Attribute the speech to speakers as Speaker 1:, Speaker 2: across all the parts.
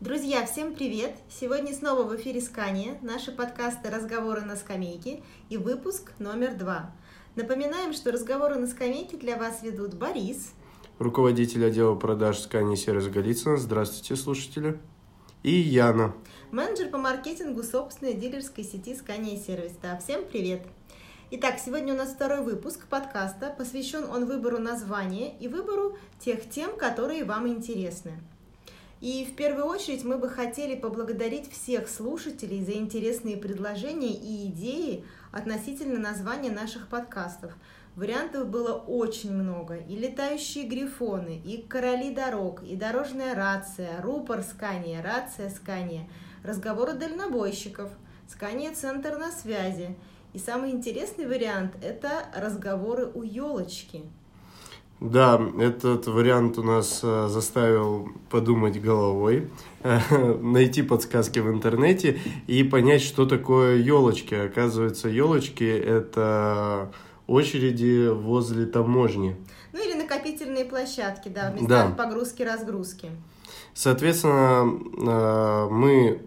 Speaker 1: Друзья, всем привет! Сегодня снова в эфире Скания, наши подкасты «Разговоры на скамейке» и выпуск номер два. Напоминаем, что разговоры на скамейке для вас ведут Борис,
Speaker 2: руководитель отдела продаж Скания Сервис Голицына. Здравствуйте, слушатели. И Яна,
Speaker 1: менеджер по маркетингу собственной дилерской сети Скания Сервис. Да, всем привет! Итак, сегодня у нас второй выпуск подкаста. Посвящен он выбору названия и выбору тех тем, которые вам интересны. И в первую очередь мы бы хотели поблагодарить всех слушателей за интересные предложения и идеи относительно названия наших подкастов. Вариантов было очень много. И летающие грифоны, и короли дорог, и дорожная рация, рупор Скания, рация Скания, разговоры дальнобойщиков, Скания Центр на связи. И самый интересный вариант – это разговоры у елочки –
Speaker 2: да, этот вариант у нас э, заставил подумать головой, найти подсказки в интернете и понять, что такое елочки. Оказывается, елочки это очереди возле таможни.
Speaker 1: Ну или накопительные площадки, да, в местах да. погрузки-разгрузки.
Speaker 2: Соответственно, э, мы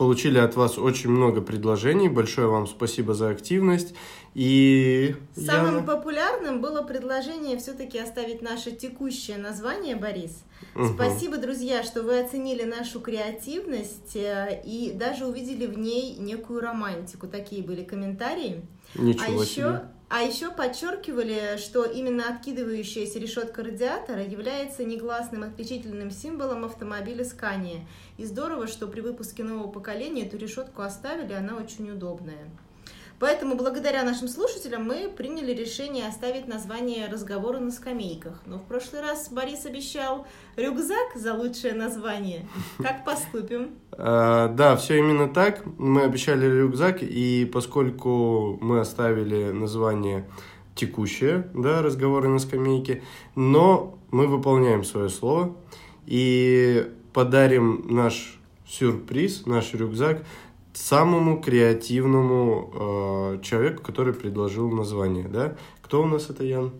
Speaker 2: получили от вас очень много предложений. Большое вам спасибо за активность. И
Speaker 1: самым я... популярным было предложение все-таки оставить наше текущее название, Борис. Угу. Спасибо, друзья, что вы оценили нашу креативность э, и даже увидели в ней некую романтику. Такие были комментарии.
Speaker 2: Ничего
Speaker 1: а еще, себе. А еще подчеркивали, что именно откидывающаяся решетка радиатора является негласным отличительным символом автомобиля Scania. И здорово, что при выпуске нового поколения эту решетку оставили, она очень удобная. Поэтому благодаря нашим слушателям мы приняли решение оставить название разговора на скамейках. Но в прошлый раз Борис обещал рюкзак за лучшее название. Как поступим?
Speaker 2: А, да, все именно так. Мы обещали рюкзак, и поскольку мы оставили название текущее, да, разговоры на скамейке, но мы выполняем свое слово и подарим наш сюрприз, наш рюкзак самому креативному э, человеку, который предложил название, да? Кто у нас это, Ян?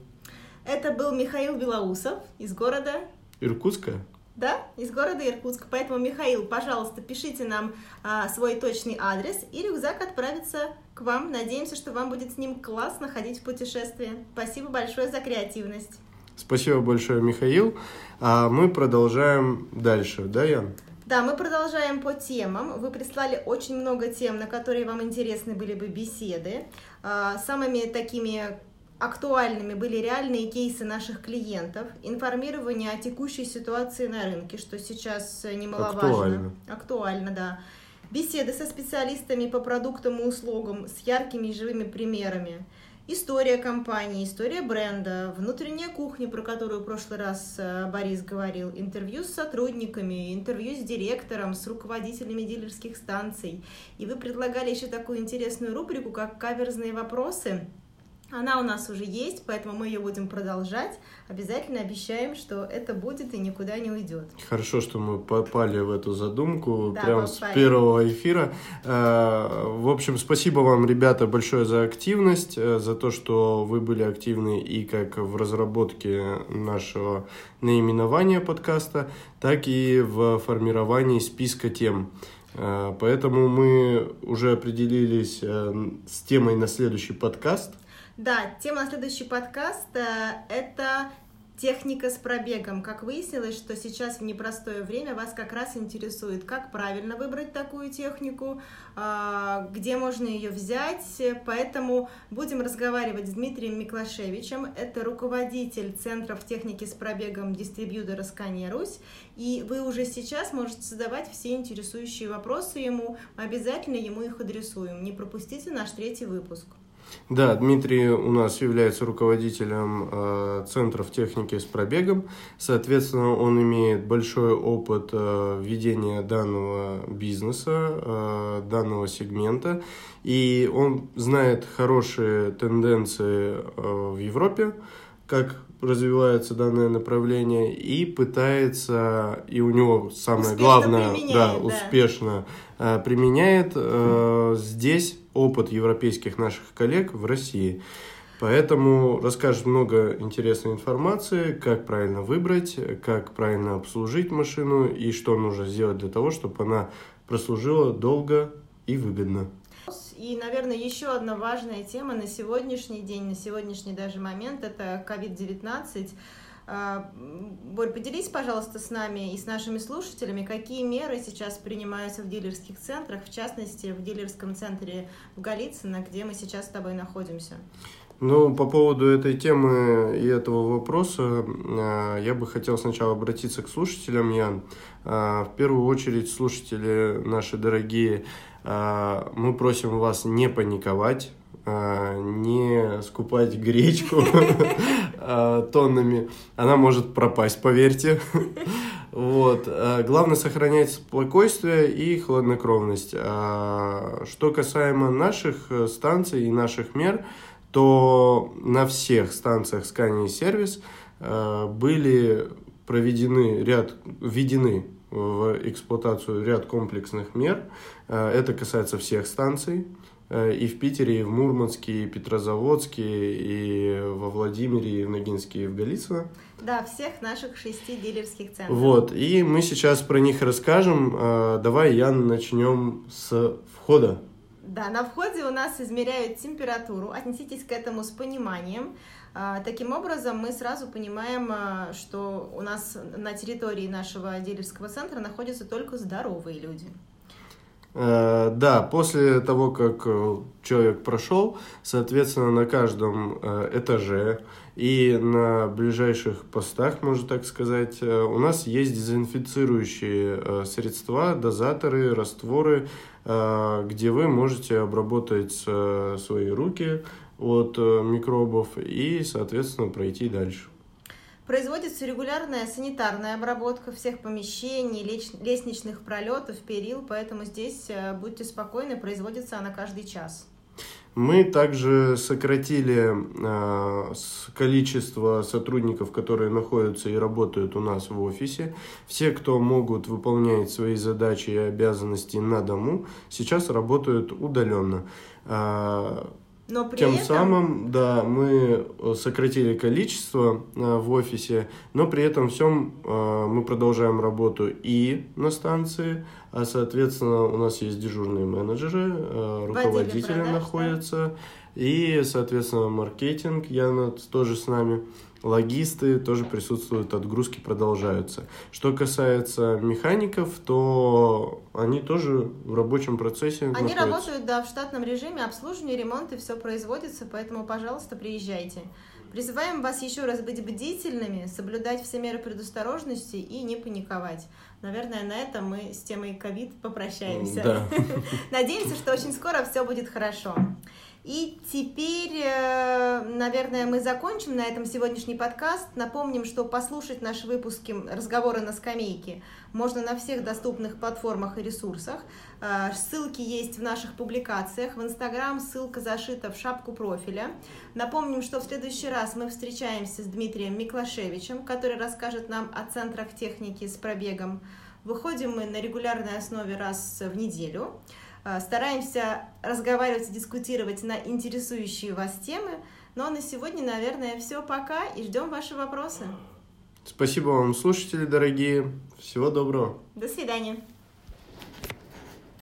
Speaker 1: Это был Михаил Белоусов из города...
Speaker 2: Иркутска?
Speaker 1: Да, из города Иркутска. Поэтому, Михаил, пожалуйста, пишите нам а, свой точный адрес, и рюкзак отправится к вам. Надеемся, что вам будет с ним классно ходить в путешествие. Спасибо большое за креативность.
Speaker 2: Спасибо большое, Михаил. А мы продолжаем дальше, да, Ян?
Speaker 1: Да, мы продолжаем по темам. Вы прислали очень много тем, на которые вам интересны были бы беседы. А, самыми такими актуальными были реальные кейсы наших клиентов, информирование о текущей ситуации на рынке, что сейчас немаловажно. Актуально. Актуально, да. Беседы со специалистами по продуктам и услугам с яркими и живыми примерами история компании, история бренда, внутренняя кухня, про которую в прошлый раз э, Борис говорил, интервью с сотрудниками, интервью с директором, с руководителями дилерских станций. И вы предлагали еще такую интересную рубрику, как каверзные вопросы она у нас уже есть, поэтому мы ее будем продолжать. Обязательно обещаем, что это будет и никуда не уйдет.
Speaker 2: Хорошо, что мы попали в эту задумку да, прямо попали. с первого эфира. Э, в общем, спасибо вам, ребята, большое за активность, э, за то, что вы были активны и как в разработке нашего наименования подкаста, так и в формировании списка тем. Э, поэтому мы уже определились с темой на следующий подкаст.
Speaker 1: Да, тема на следующий подкаст э, – это техника с пробегом. Как выяснилось, что сейчас в непростое время вас как раз интересует, как правильно выбрать такую технику, э, где можно ее взять. Поэтому будем разговаривать с Дмитрием Миклашевичем. Это руководитель Центров техники с пробегом дистрибьютора Scania Русь. И вы уже сейчас можете задавать все интересующие вопросы ему. Мы обязательно ему их адресуем. Не пропустите наш третий выпуск.
Speaker 2: Да, Дмитрий у нас является руководителем э, центров техники с пробегом. Соответственно, он имеет большой опыт э, ведения данного бизнеса, э, данного сегмента. И он знает хорошие тенденции э, в Европе, как развивается данное направление и пытается, и у него самое успешно главное, да, да, успешно э, применяет э, здесь опыт европейских наших коллег в России. Поэтому расскажет много интересной информации, как правильно выбрать, как правильно обслужить машину и что нужно сделать для того, чтобы она прослужила долго и выгодно.
Speaker 1: И, наверное, еще одна важная тема на сегодняшний день, на сегодняшний даже момент, это COVID-19. А, Борь, поделись, пожалуйста, с нами и с нашими слушателями, какие меры сейчас принимаются в дилерских центрах, в частности, в дилерском центре в Голицыно, где мы сейчас с тобой находимся.
Speaker 2: Ну, по поводу этой темы и этого вопроса, а, я бы хотел сначала обратиться к слушателям, Ян. А, в первую очередь, слушатели наши дорогие, мы просим вас не паниковать, не скупать гречку тоннами. Она может пропасть, поверьте. Вот. Главное сохранять спокойствие и хладнокровность. Что касаемо наших э, станций и наших мер, то на всех станциях Scania сервис были проведены ряд, введены в эксплуатацию ряд комплексных мер. Это касается всех станций. Э, и в Питере, и в Мурманске, и Петрозаводске, и во Владимире, и в Ногинске, и в Голицыно.
Speaker 1: Да, всех наших шести дилерских центров.
Speaker 2: Вот, и мы сейчас про них расскажем. Давай, Ян, начнем с входа.
Speaker 1: Да, на входе у нас измеряют температуру. Отнеситесь к этому с пониманием. А, таким образом, мы сразу понимаем, что у нас на территории нашего дилерского центра находятся только здоровые люди.
Speaker 2: Э, да, после того, как э, человек прошел, соответственно, на каждом э, этаже и на ближайших постах, можно так сказать, у нас есть дезинфицирующие средства, дозаторы, растворы, где вы можете обработать свои руки от микробов и, соответственно, пройти дальше.
Speaker 1: Производится регулярная санитарная обработка всех помещений, лестничных пролетов, перил, поэтому здесь э, будьте спокойны, производится она каждый час.
Speaker 2: Мы также сократили э, количество сотрудников, которые находятся и работают у нас в офисе. Все, кто могут выполнять свои задачи и обязанности на дому, сейчас работают удаленно. Э,
Speaker 1: но при
Speaker 2: Тем
Speaker 1: этом...
Speaker 2: самым, да, мы э, сократили количество э, в офисе, но при этом всем э, мы продолжаем работу и на станции, а соответственно у нас есть дежурные менеджеры, руководители находятся, да? и соответственно маркетинг, Яна тоже с нами логисты тоже присутствуют, отгрузки продолжаются. Что касается механиков, то они тоже в рабочем процессе
Speaker 1: Они находятся. работают, да, в штатном режиме, обслуживание, ремонт и все производится, поэтому, пожалуйста, приезжайте. Призываем вас еще раз быть бдительными, соблюдать все меры предосторожности и не паниковать. Наверное, на этом мы с темой ковид попрощаемся.
Speaker 2: Да.
Speaker 1: Надеемся, что очень скоро все будет хорошо. И теперь, э, наверное, мы закончим на этом сегодняшний подкаст. Напомним, что послушать наши выпуски «Разговоры на скамейке» можно на всех доступных платформах и ресурсах. Э, ссылки есть в наших публикациях. В Инстаграм ссылка зашита в шапку профиля. Напомним, что в следующий раз мы встречаемся с Дмитрием Миклашевичем, который расскажет нам о центрах техники с пробегом. Выходим мы на регулярной основе раз в неделю. Э, стараемся разговаривать и дискутировать на интересующие вас темы. Ну а на сегодня, наверное, все. Пока и ждем ваши вопросы.
Speaker 2: Спасибо вам, слушатели дорогие. Всего доброго.
Speaker 1: До свидания.